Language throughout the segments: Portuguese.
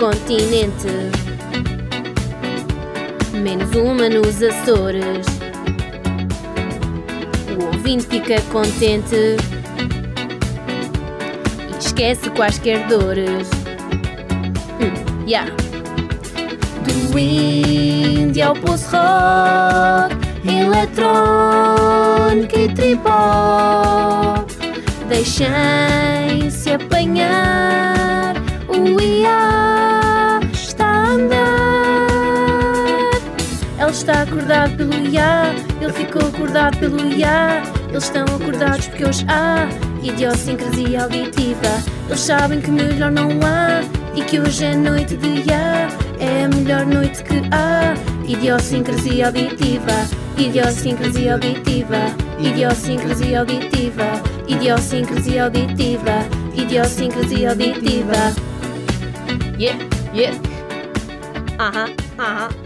22 do continente, menos uma nos Açores. O ouvinte fica contente e esquece quaisquer dores. Hum, yeah. Do indie ao post-rock, eletrónica e tripó. Deixem-se apanhar, o IA Ele está acordado pelo IA, ele ficou acordado pelo IA. Eles estão acordados porque hoje há idiosincrasia auditiva. Eles sabem que melhor não há e que hoje é noite de IA. É a melhor noite que há. Idiosincrasia auditiva, idiosincrasia auditiva, idiosincrasia auditiva, idiosincrasia auditiva, idiosincrasia auditiva. Yeah, yeah. Aham, aham.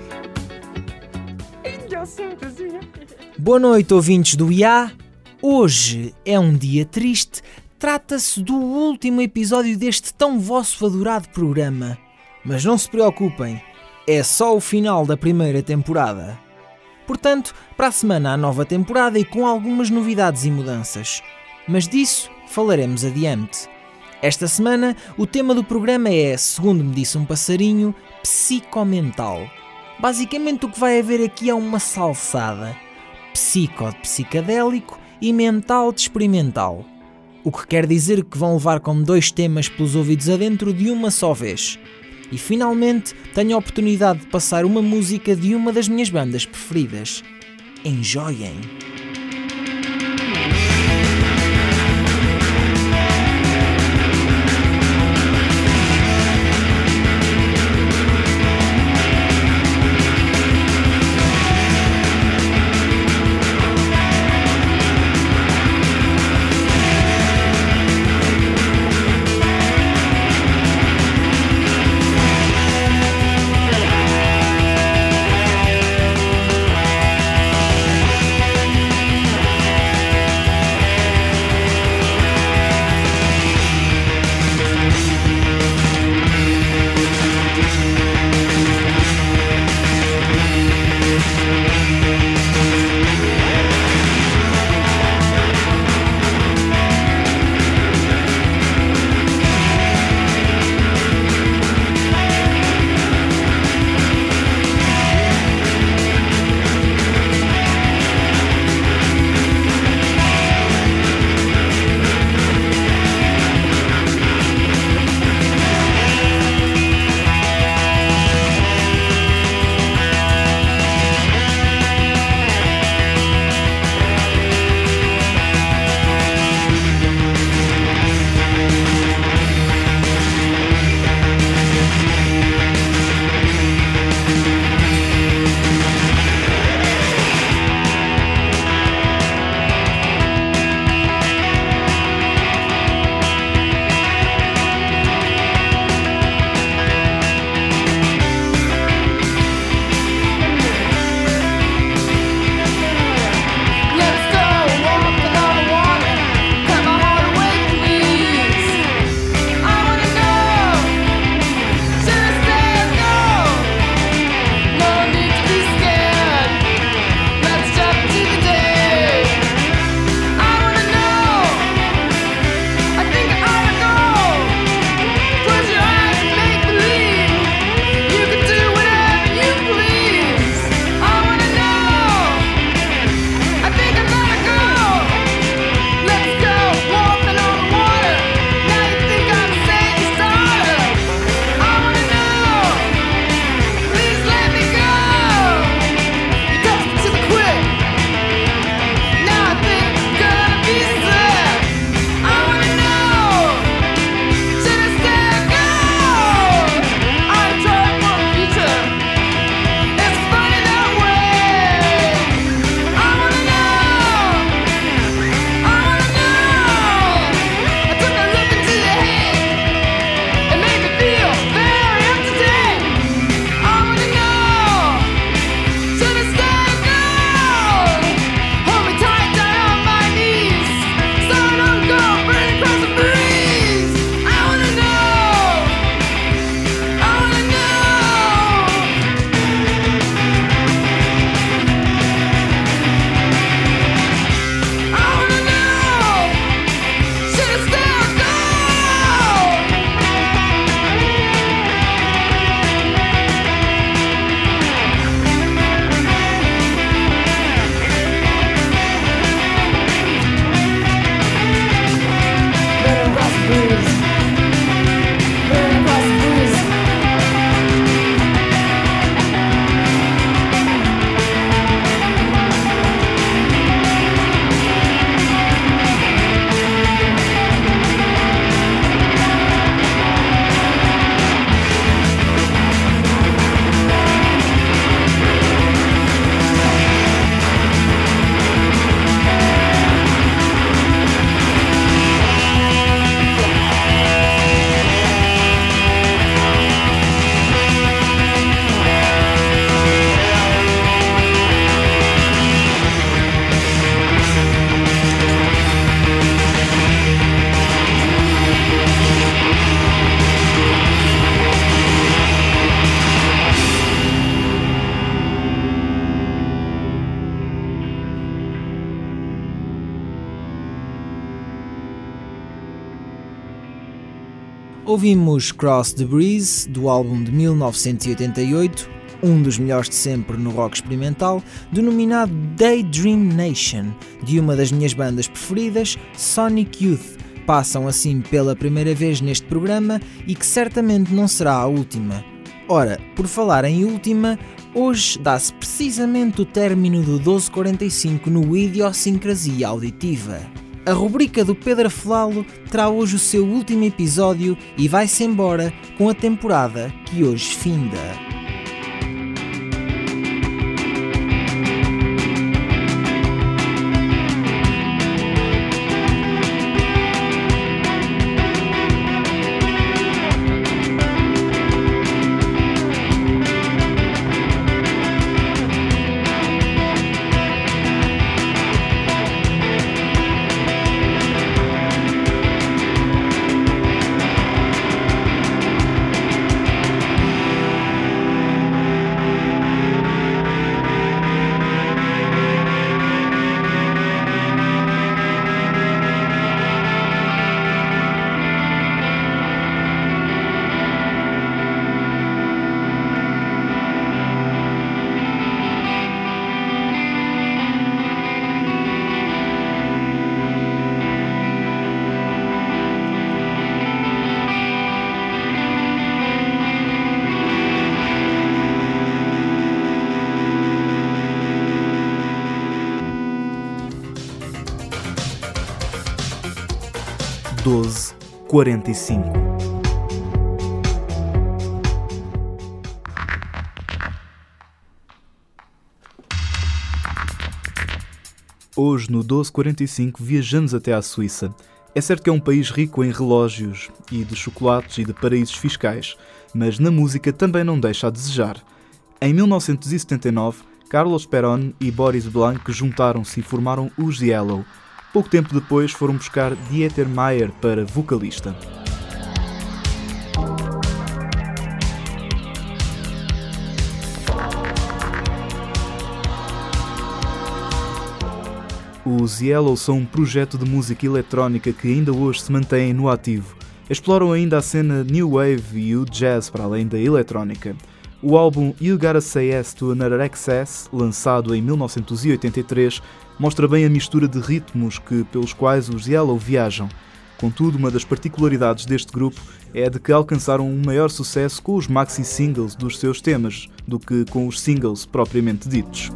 Boa noite, ouvintes do IA. Hoje é um dia triste. Trata-se do último episódio deste tão vosso adorado programa. Mas não se preocupem, é só o final da primeira temporada. Portanto, para a semana há nova temporada e com algumas novidades e mudanças. Mas disso falaremos adiante. Esta semana, o tema do programa é, segundo me disse um passarinho, psicomental. Basicamente, o que vai haver aqui é uma salsada: psico de psicadélico e mental de experimental. O que quer dizer que vão levar como dois temas pelos ouvidos adentro de uma só vez. E finalmente tenho a oportunidade de passar uma música de uma das minhas bandas preferidas. Enjoiem! Ouvimos Cross the Breeze, do álbum de 1988, um dos melhores de sempre no rock experimental, denominado Daydream Nation, de uma das minhas bandas preferidas, Sonic Youth. Passam assim pela primeira vez neste programa e que certamente não será a última. Ora, por falar em última, hoje dá-se precisamente o término do 1245 no Idiosincrasia Auditiva. A rubrica do Pedro Flalo terá hoje o seu último episódio e vai-se embora com a temporada que hoje finda. 1245. Hoje, no 1245, viajamos até à Suíça. É certo que é um país rico em relógios e de chocolates e de paraísos fiscais, mas na música também não deixa a desejar. Em 1979, Carlos Perón e Boris Blanc juntaram-se e formaram os Yellow, Pouco tempo depois foram buscar Dieter Mayer para vocalista. Os Yellow são um projeto de música eletrónica que ainda hoje se mantém no ativo. Exploram ainda a cena New Wave e o jazz para além da eletrónica. O álbum You Gotta Say Yes to Another Excess, lançado em 1983, mostra bem a mistura de ritmos que, pelos quais os Yellow viajam. Contudo, uma das particularidades deste grupo é a de que alcançaram um maior sucesso com os maxi-singles dos seus temas do que com os singles propriamente ditos.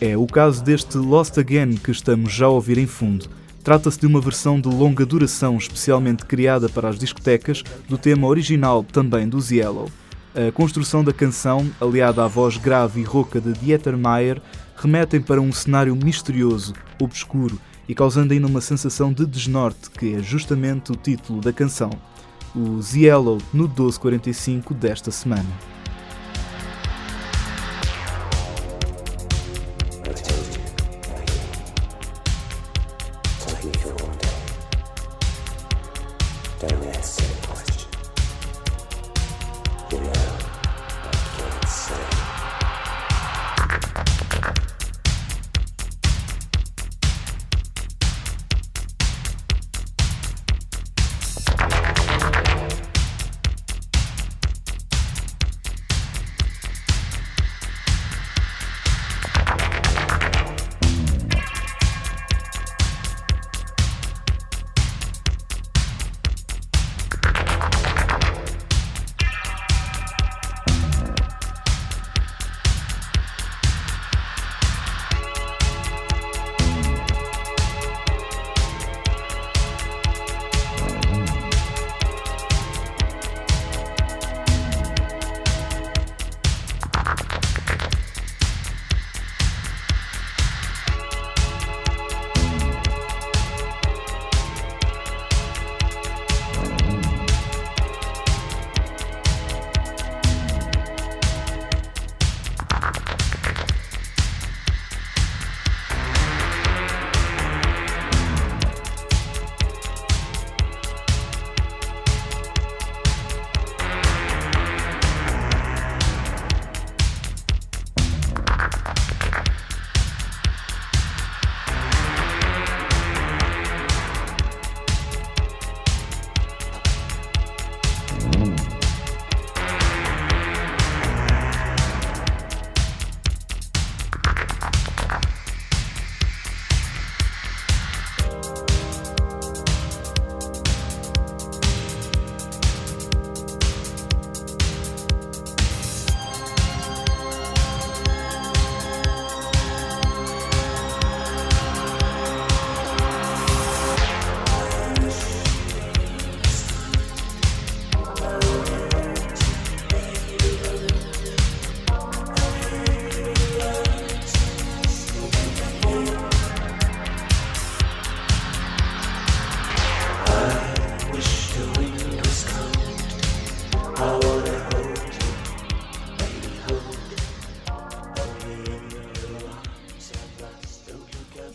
É o caso deste Lost Again que estamos já a ouvir em fundo. Trata-se de uma versão de longa duração especialmente criada para as discotecas do tema original também dos Yellow. A construção da canção, aliada à voz grave e rouca de Dieter Mayer, remetem para um cenário misterioso, obscuro e causando ainda uma sensação de desnorte, que é justamente o título da canção. Os Yellow no 1245 desta semana.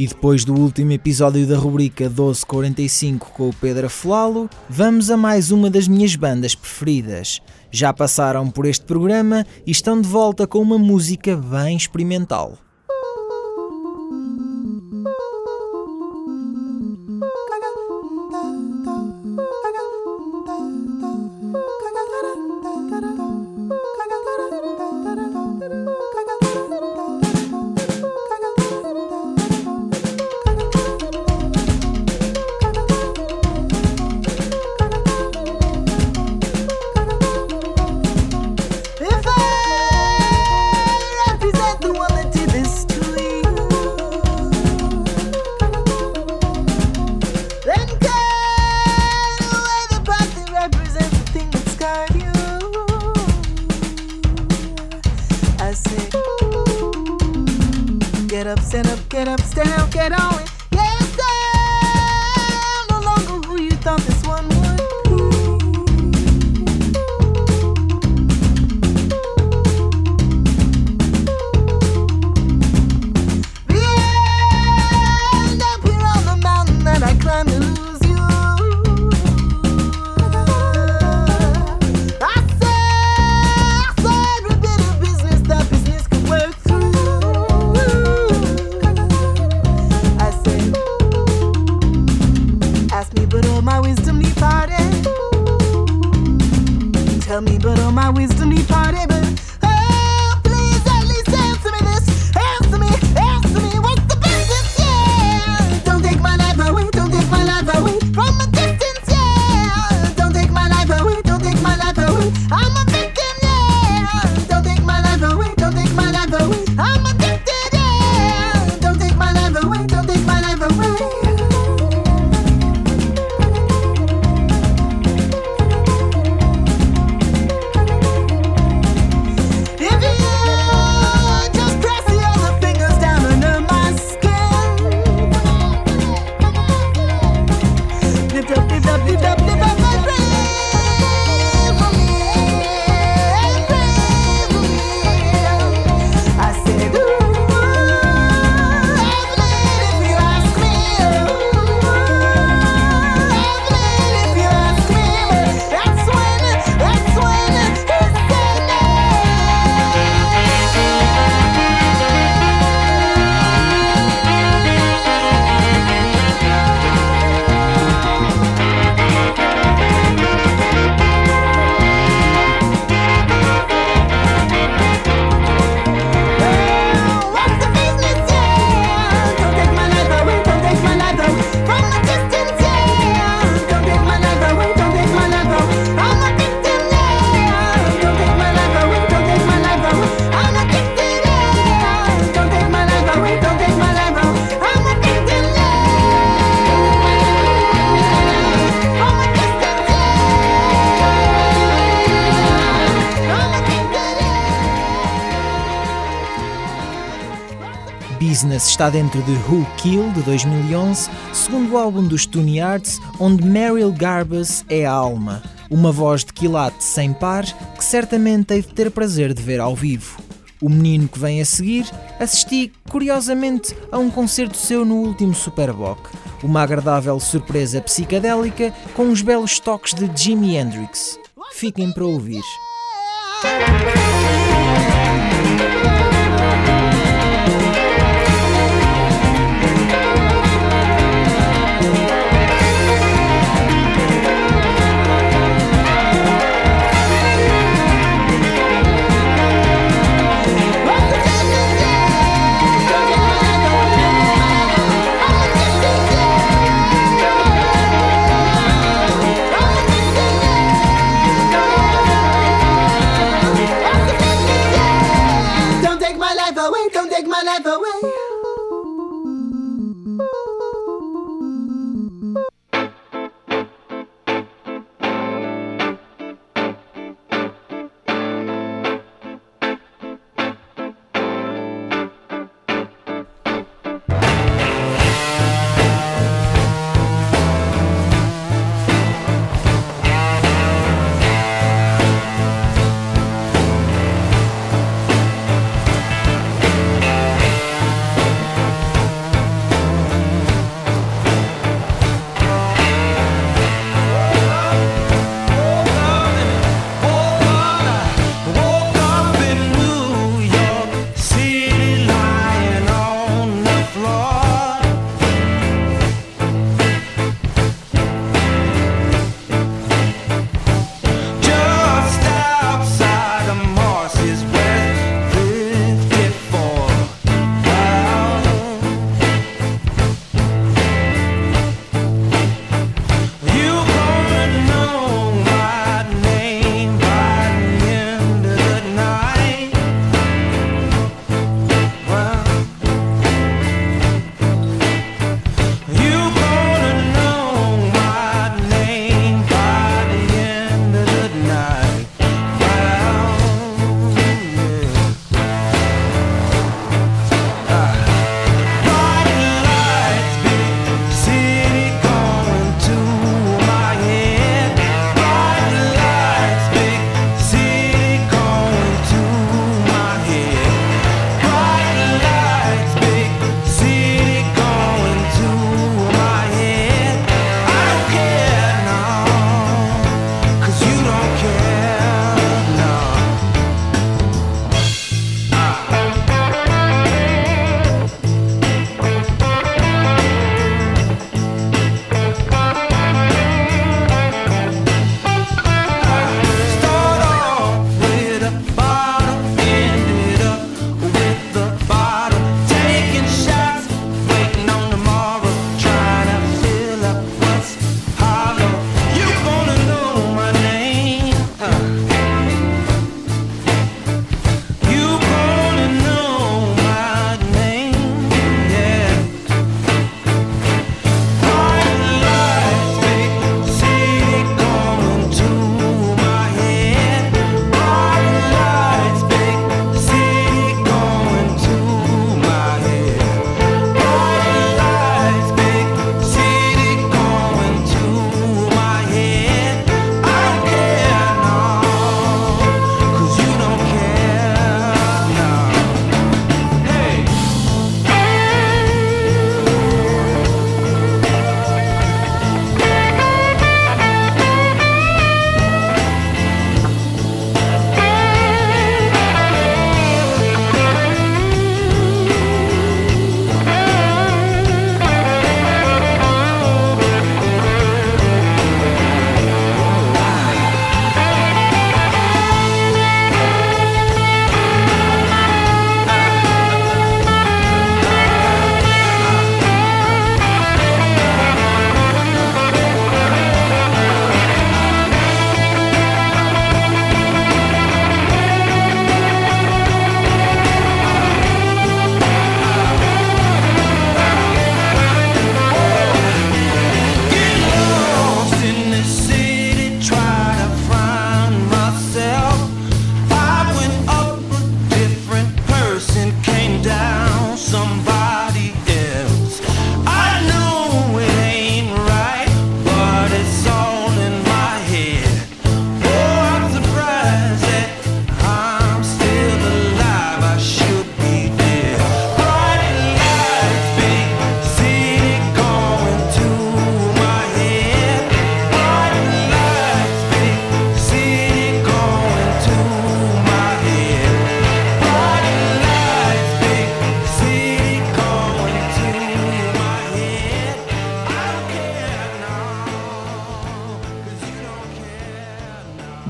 E depois do último episódio da rubrica 1245 com o Pedro Aflalo, vamos a mais uma das minhas bandas preferidas. Já passaram por este programa e estão de volta com uma música bem experimental. sick. Get up, stand up, get up, stand up, get on it. Business está dentro de Who Kill de 2011, segundo álbum dos Tune Arts, onde Meryl Garbus é a alma, uma voz de quilate sem par que certamente hei de ter prazer de ver ao vivo. O menino que vem a seguir, assisti curiosamente a um concerto seu no último Superboc, uma agradável surpresa psicadélica com uns belos toques de Jimi Hendrix. Fiquem para ouvir.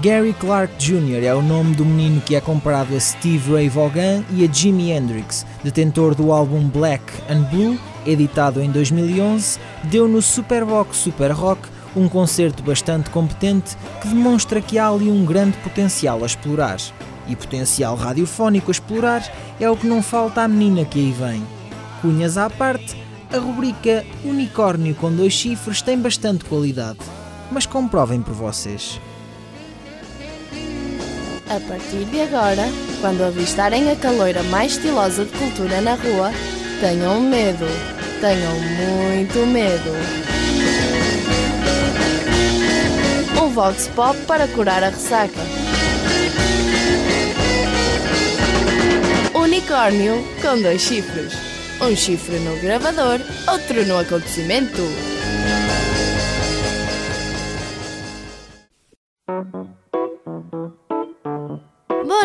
Gary Clark Jr. é o nome do menino que é comparado a Steve Ray Vaughan e a Jimi Hendrix, detentor do álbum Black and Blue, editado em 2011, deu no Superbox Super Rock um concerto bastante competente que demonstra que há ali um grande potencial a explorar. E potencial radiofónico a explorar é o que não falta à menina que aí vem. Cunhas à parte, a rubrica Unicórnio com dois chifres tem bastante qualidade. Mas comprovem por vocês. A partir de agora, quando avistarem a caloira mais estilosa de cultura na rua, tenham medo. Tenham muito medo. Um Vox Pop para curar a ressaca. Unicórnio com dois chifres. Um chifre no gravador, outro no acontecimento.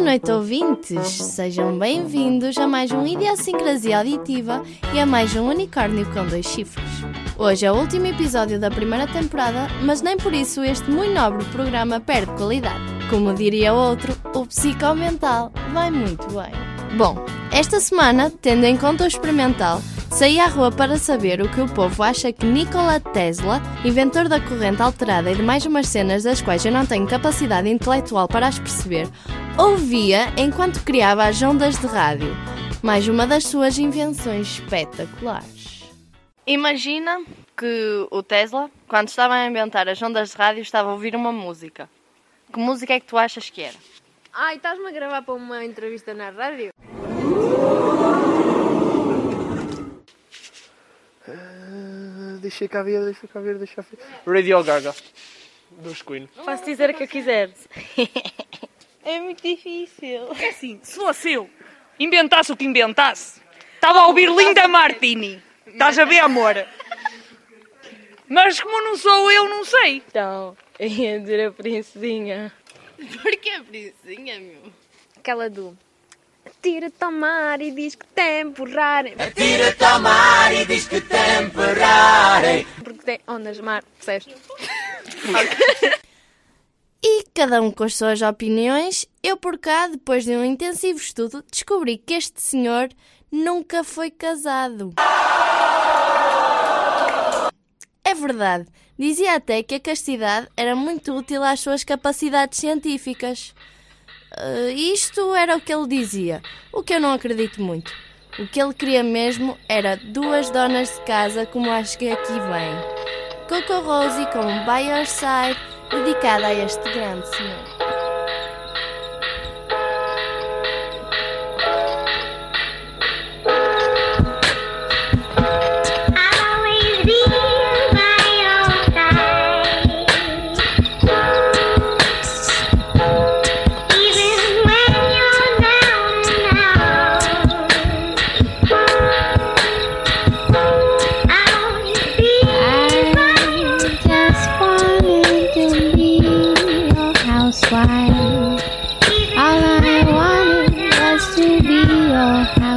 Boa noite, ouvintes! Sejam bem-vindos a mais um Idiosincrasia Auditiva e a mais um Unicórnio com dois chifres. Hoje é o último episódio da primeira temporada, mas nem por isso este muito nobre programa perde qualidade. Como diria outro, o psicomental vai muito bem. Bom, esta semana, tendo em conta o experimental, saí à rua para saber o que o povo acha que Nikola Tesla, inventor da corrente alterada e de mais umas cenas das quais eu não tenho capacidade intelectual para as perceber, ouvia enquanto criava as ondas de rádio, mais uma das suas invenções espetaculares. Imagina que o Tesla, quando estava a inventar as ondas de rádio, estava a ouvir uma música. Que música é que tu achas que era? Ai, estás-me a gravar para uma entrevista na rádio? Deixa cá ver, deixa cá ver, deixa cá ver. Radio Gaga. Dos Queen. Posso dizer o que eu quiser. É muito difícil. É assim, se fosse eu, inventasse o que inventasse, estava a ouvir Linda Martini. Estás a ver, amor? Mas como não sou eu, não sei. Então, eu ia dizer a princesinha. Porquê, princesinha, meu? Aquela do... Tira-te ao mar e diz que temporar. Tira-te ao mar e diz que temperarem. Porque tem ondas de mar, percebes? E cada um com as suas opiniões, eu por cá, depois de um intensivo estudo, descobri que este senhor nunca foi casado. É verdade, dizia até que a castidade era muito útil às suas capacidades científicas. Eh, isto era o que ele dizia, o que eu não acredito muito. O que ele queria mesmo era duas donas de casa como as que aqui vêm. Coco Rosie com By Your Side, dedicada a este grande senhor. Oh.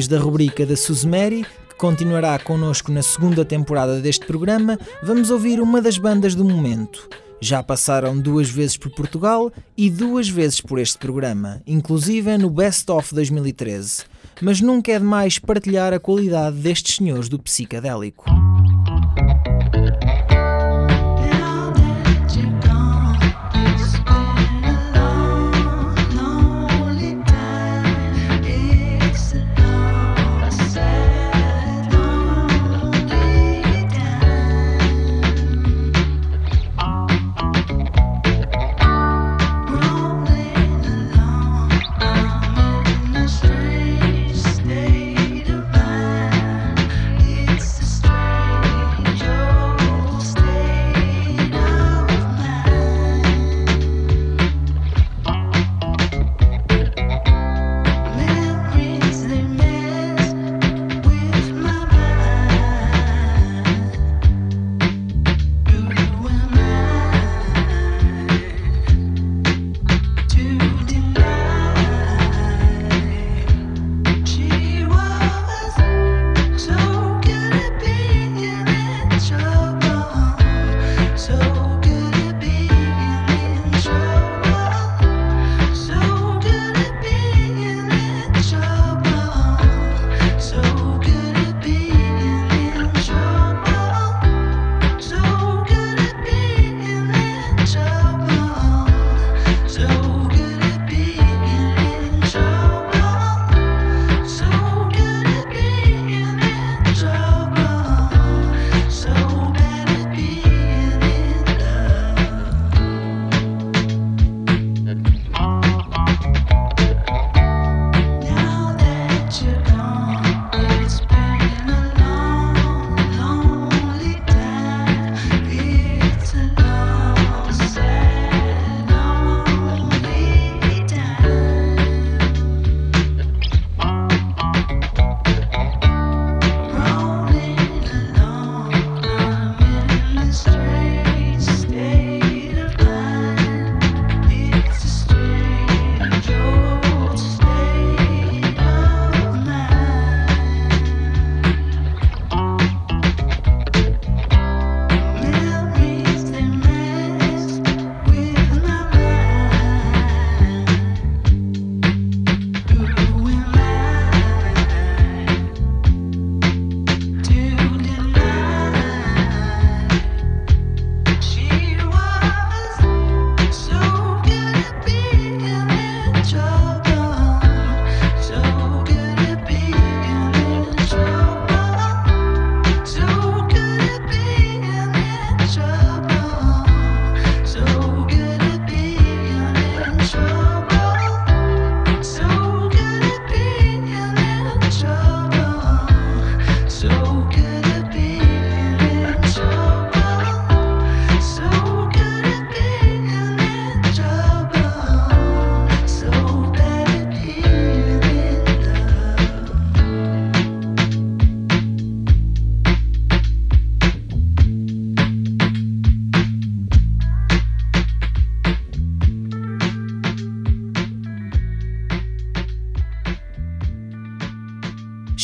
depois da rubrica da Suzmeri, que continuará connosco na segunda temporada deste programa, vamos ouvir uma das bandas do momento. Já passaram duas vezes por Portugal e duas vezes por este programa, inclusive no Best of 2013. Mas nunca é demais partilhar a qualidade destes senhores do psicadélico.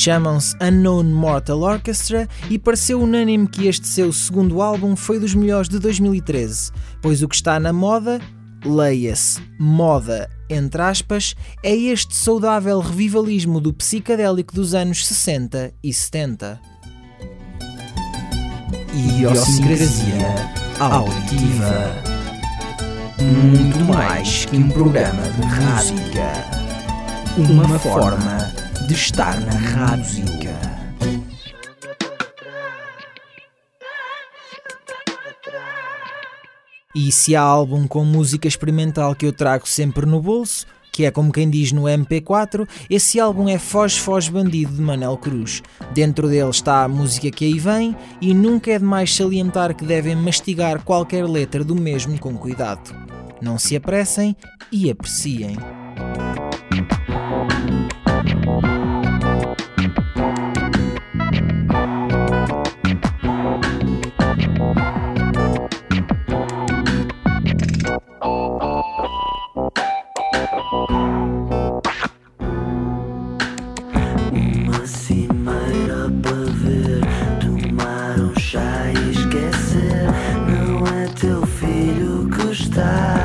Chamam-se Unknown Mortal Orchestra e pareceu unânime que este seu segundo álbum foi dos melhores de 2013, pois o que está na moda, leia-se moda, entre aspas, é este saudável revivalismo do psicadélico dos anos 60 e 70. Idiosincrasia auditiva. Muito mais que um programa de música. Uma forma de estar na rádio. E se há álbum com música experimental que eu trago sempre no bolso, que é como quem diz no MP4, esse álbum é Foz Foz Bandido de Manel Cruz. Dentro dele está a música que aí vem e nunca é demais salientar que devem mastigar qualquer letra do mesmo com cuidado. Não se apressem e apreciem. voltar.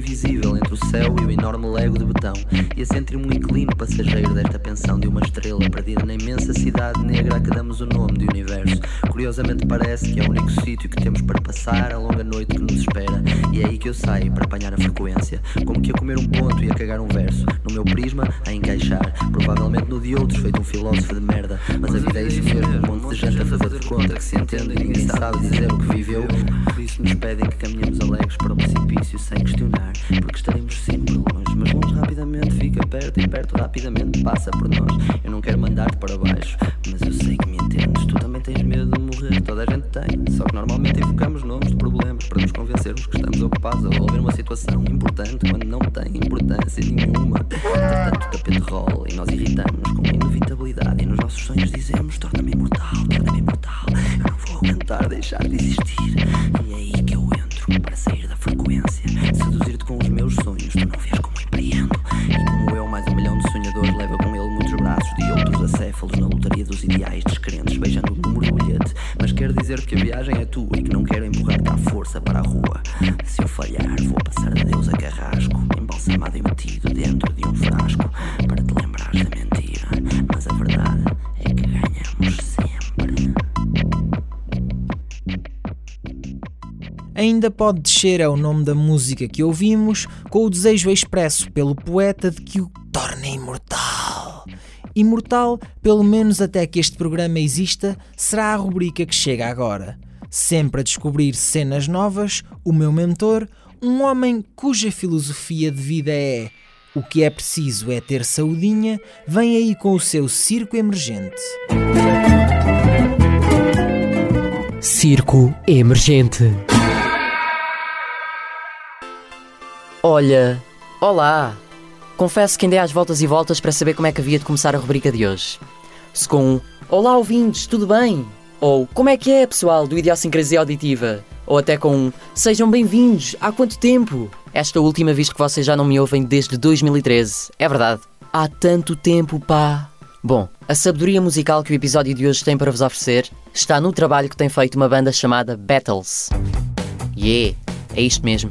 invisível entre o céu e o enorme lego de betão, e a sentir-me um inclino passageiro desta pensão de uma estrela perdida na imensa cidade negra a que damos o nome de universo. Curiosamente parece que é Ainda pode descer é o nome da música que ouvimos, com o desejo expresso pelo poeta de que o torne imortal. Imortal, pelo menos até que este programa exista, será a rubrica que chega agora. Sempre a descobrir cenas novas, o meu mentor, um homem cuja filosofia de vida é o que é preciso é ter saudinha, vem aí com o seu circo emergente. Circo Emergente. Olha, olá! Confesso que andei às voltas e voltas para saber como é que havia de começar a rubrica de hoje. Se com um Olá ouvintes, tudo bem? Ou Como é que é pessoal do Idiosincrasia Auditiva? Ou até com um Sejam bem-vindos, há quanto tempo? Esta última vez que vocês já não me ouvem desde 2013, é verdade. Há tanto tempo, pá! Bom, a sabedoria musical que o episódio de hoje tem para vos oferecer está no trabalho que tem feito uma banda chamada Battles. Yeah, é isto mesmo.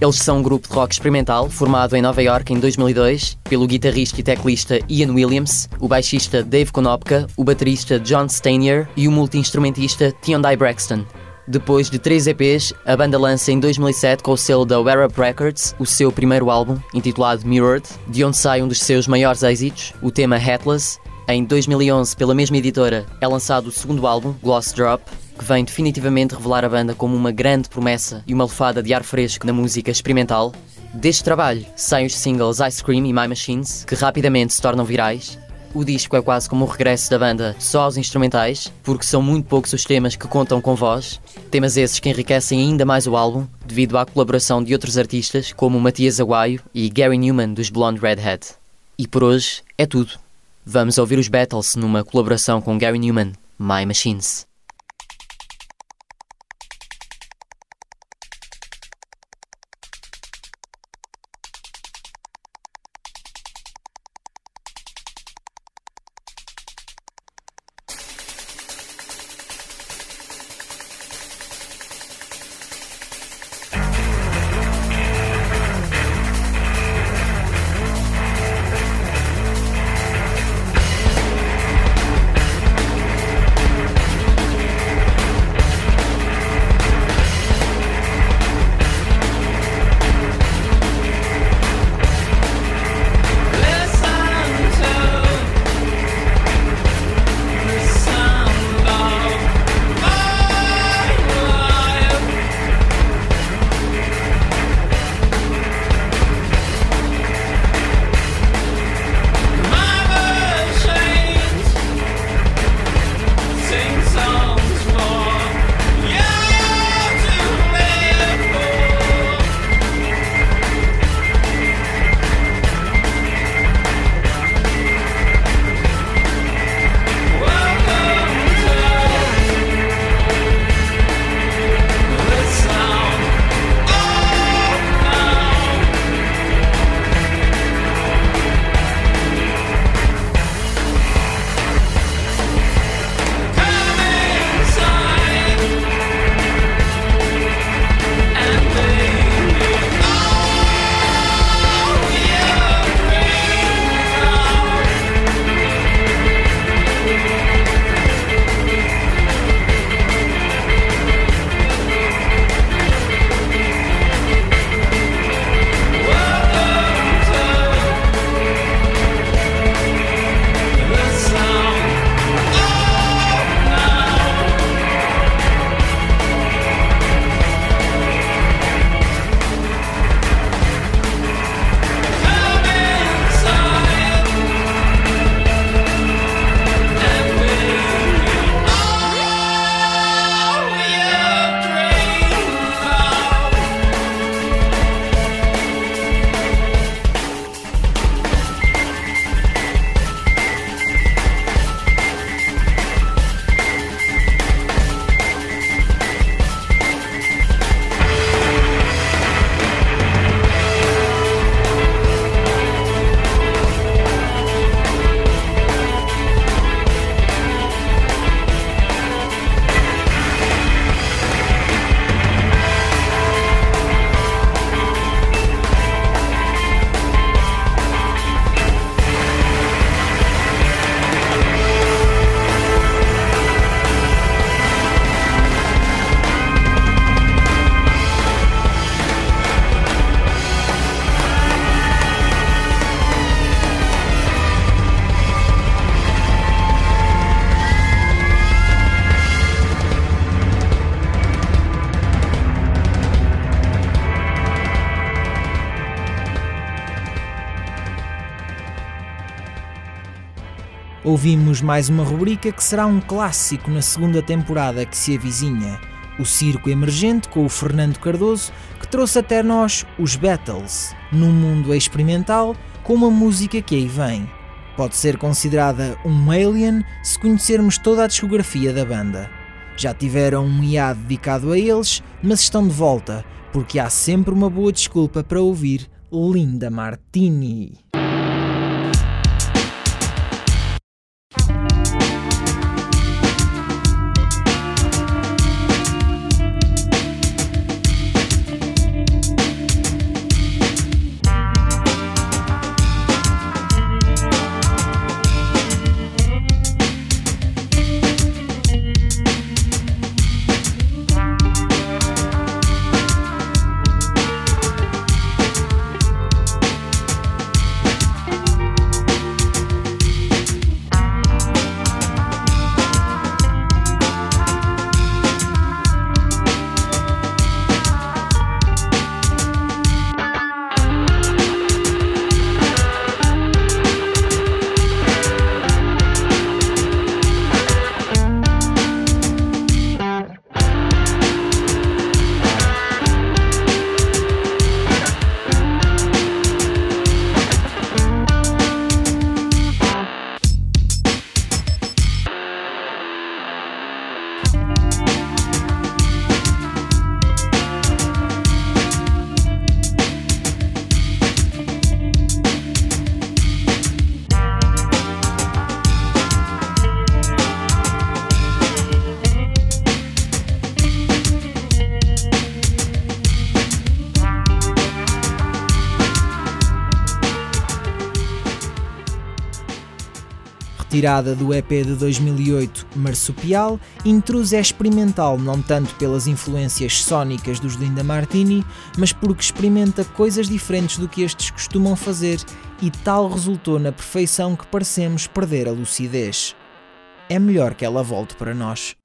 Eles são um grupo de rock experimental formado em Nova York em 2002 pelo guitarrista e teclista Ian Williams, o baixista Dave Konopka, o baterista John Stanier e o multi-instrumentista Tiondai Braxton. Depois de três EPs, a banda lança em 2007 com o selo da Wear Up Records o seu primeiro álbum, intitulado Mirrored, de onde sai um dos seus maiores êxitos, o tema Headless. Em 2011, pela mesma editora, é lançado o segundo álbum, Gloss Drop, que vem definitivamente revelar a banda como uma grande promessa e uma lefada de ar fresco na música experimental. Deste trabalho saem os singles Ice Cream e My Machines, que rapidamente se tornam virais. O disco é quase como o regresso da banda só aos instrumentais, porque são muito poucos os temas que contam com voz, temas esses que enriquecem ainda mais o álbum, devido à colaboração de outros artistas como Matias Aguaio e Gary Newman dos Blonde Redhead. E por hoje é tudo. Vamos ouvir os Battles numa colaboração com Gary Newman, My Machines. Ouvimos mais uma rubrica que será um clássico na segunda temporada que se avizinha. O Circo Emergente com o Fernando Cardoso, que trouxe até nós os Battles, num mundo experimental com uma música que aí vem. Pode ser considerada um alien se conhecermos toda a discografia da banda. Já tiveram um IA dedicado a eles, mas estão de volta, porque há sempre uma boa desculpa para ouvir Linda Martini. Retirada do EP de 2008 Marsupial, Intrus é experimental não tanto pelas influências sónicas dos Linda Martini, mas porque experimenta coisas diferentes do que estes costumam fazer e tal resultou na perfeição que parecemos perder a lucidez. É melhor que ela volte para nós.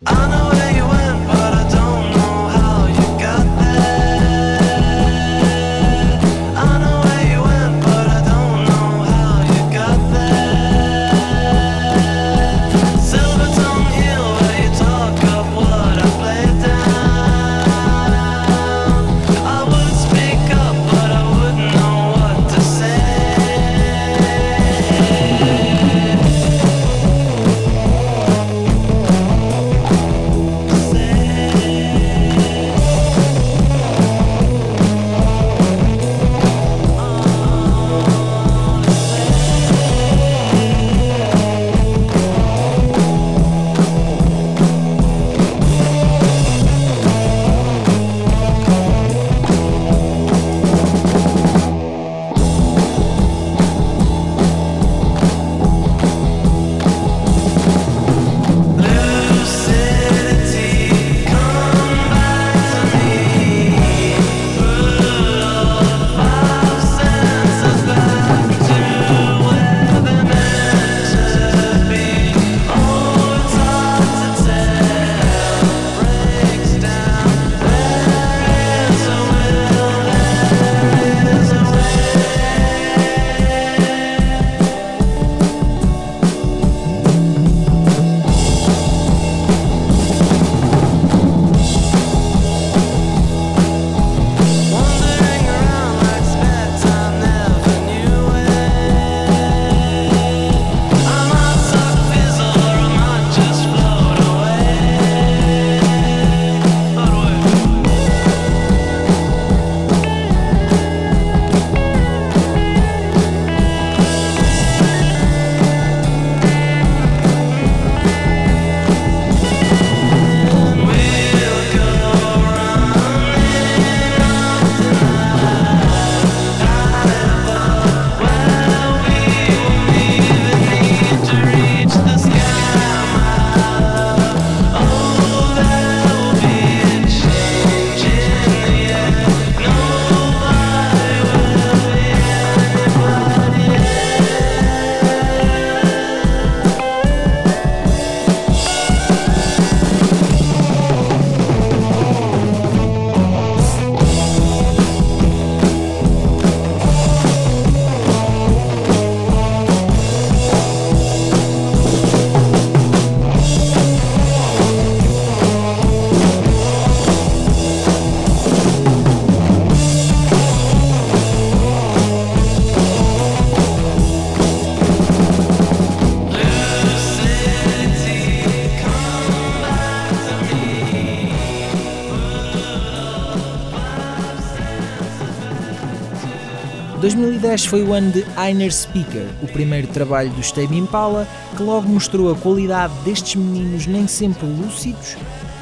2010 foi o ano de Einer Speaker, o primeiro trabalho do Tame Impala, que logo mostrou a qualidade destes meninos nem sempre lúcidos,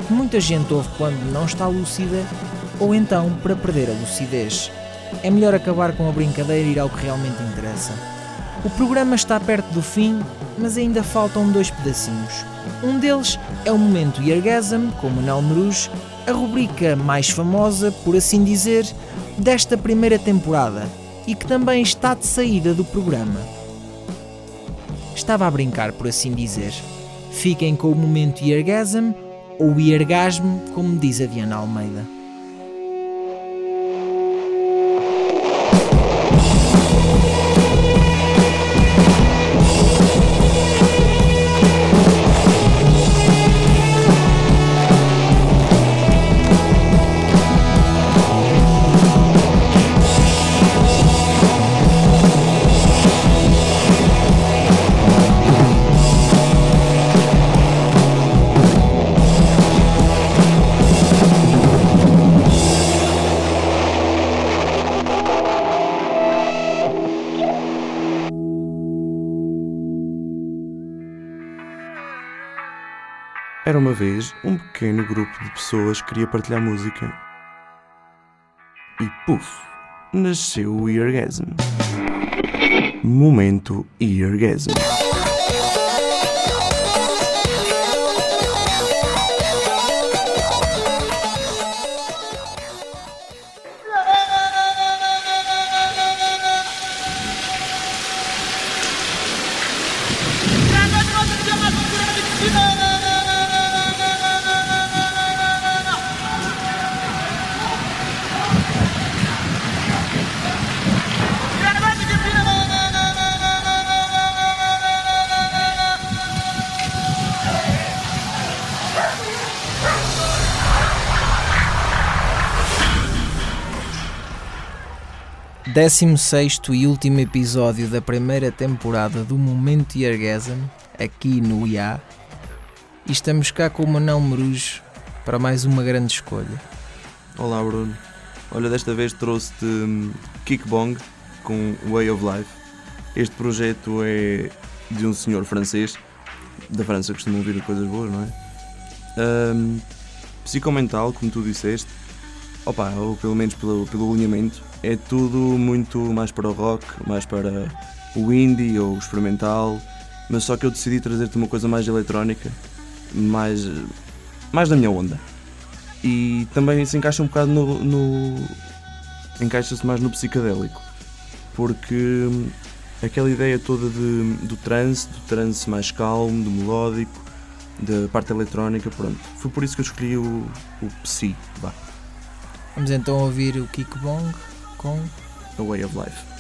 que muita gente ouve quando não está lúcida, ou então para perder a lucidez. É melhor acabar com a brincadeira e ir ao que realmente interessa. O programa está perto do fim, mas ainda faltam dois pedacinhos. Um deles é o momento Yergasm, com Manel Meruz, a rubrica mais famosa, por assim dizer, desta primeira temporada e que também está de saída do programa. Estava a brincar, por assim dizer. Fiquem com o momento Yergasm ou Yergasm, como diz a Diana Almeida. Uma vez um pequeno grupo de pessoas que queria partilhar música. E puf, nasceu o Eargasm. Momento Eargasm. Décimo sexto e último episódio da primeira temporada do Momento Yergasm, aqui no IA. E estamos cá com o Manel Merujo para mais uma grande escolha. Olá Bruno. Olha, desta vez trouxe-te hum, Kickbong com Way of Life. Este projeto é de um senhor francês. Da França costumam ouvir coisas boas, não é? Hum, psicomental, como tu disseste. Opa, ou pelo menos pelo, pelo alinhamento. É tudo muito mais para o rock, mais para o indie ou o experimental. Mas só que eu decidi trazer-te uma coisa mais eletrónica, mais, mais da minha onda. E também se encaixa um bocado no. no encaixa-se mais no psicadélico. Porque aquela ideia toda de, do trance, do trance mais calmo, do melódico, da parte eletrónica, pronto. Foi por isso que eu escolhi o, o vá, Vamos então ouvir o Kickbong A Way of Life.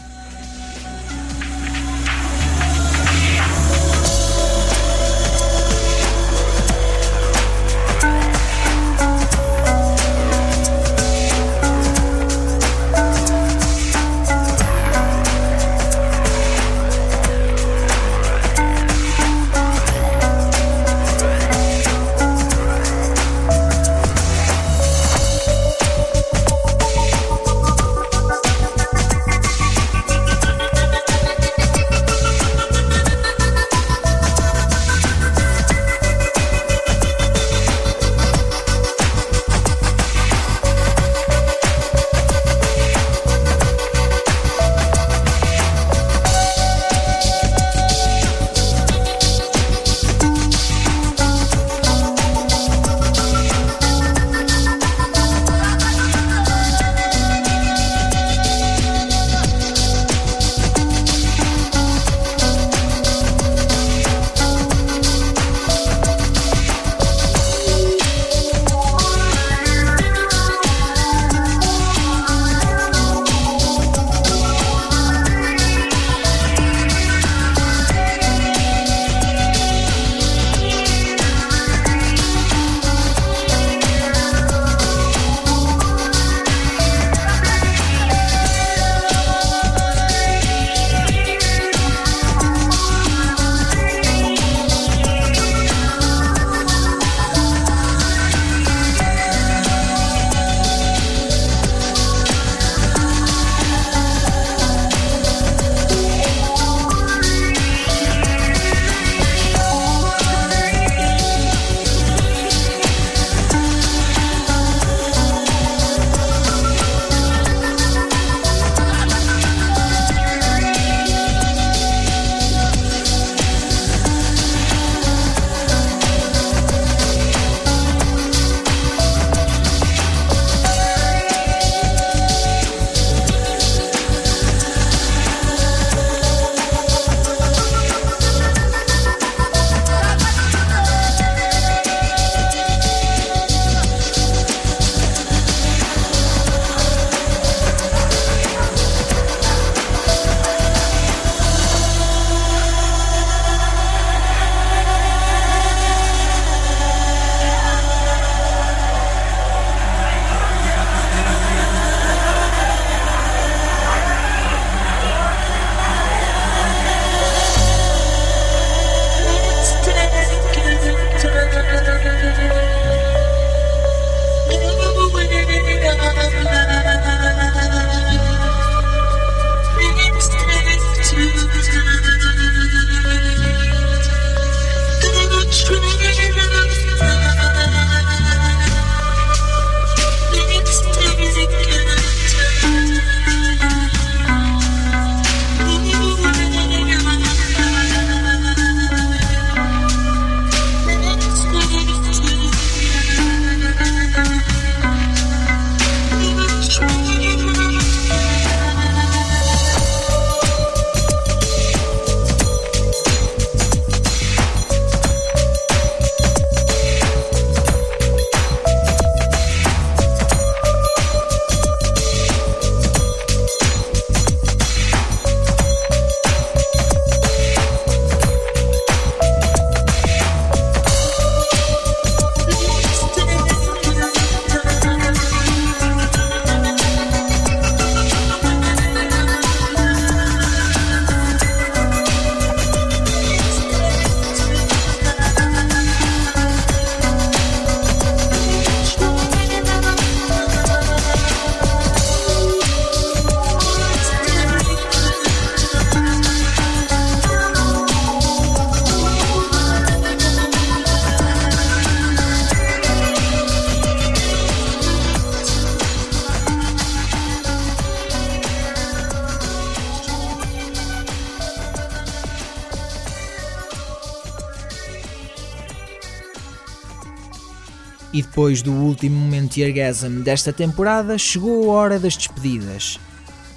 Depois do último momento Orgasm desta temporada, chegou a hora das despedidas.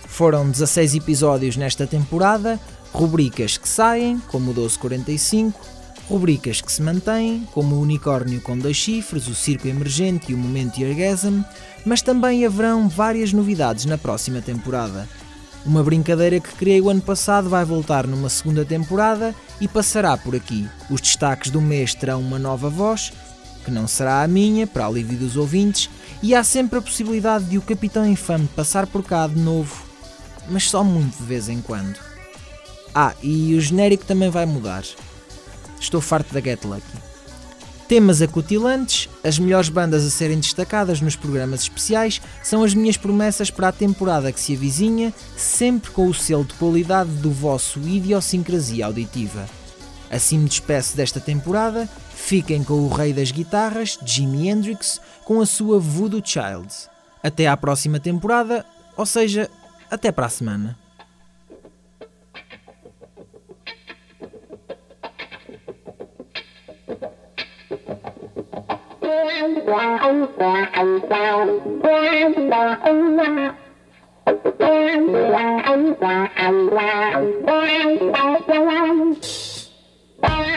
Foram 16 episódios nesta temporada, rubricas que saem, como o 1245, rubricas que se mantêm, como o Unicórnio com dois chifres, o Circo Emergente e o Momento Orgasm, mas também haverão várias novidades na próxima temporada. Uma brincadeira que criei o ano passado vai voltar numa segunda temporada e passará por aqui. Os destaques do mês terão uma nova voz, que não será a minha, para alívio dos ouvintes, e há sempre a possibilidade de o Capitão Infame passar por cá de novo, mas só muito de vez em quando. Ah, e o genérico também vai mudar. Estou farto da Get Lucky. Temas acutilantes, as melhores bandas a serem destacadas nos programas especiais são as minhas promessas para a temporada que se avizinha, sempre com o selo de qualidade do vosso idiosincrasia auditiva. Assim me despeço desta temporada, fiquem com o rei das guitarras, Jimi Hendrix, com a sua Voodoo Child. Até à próxima temporada, ou seja, até para a semana. Bye.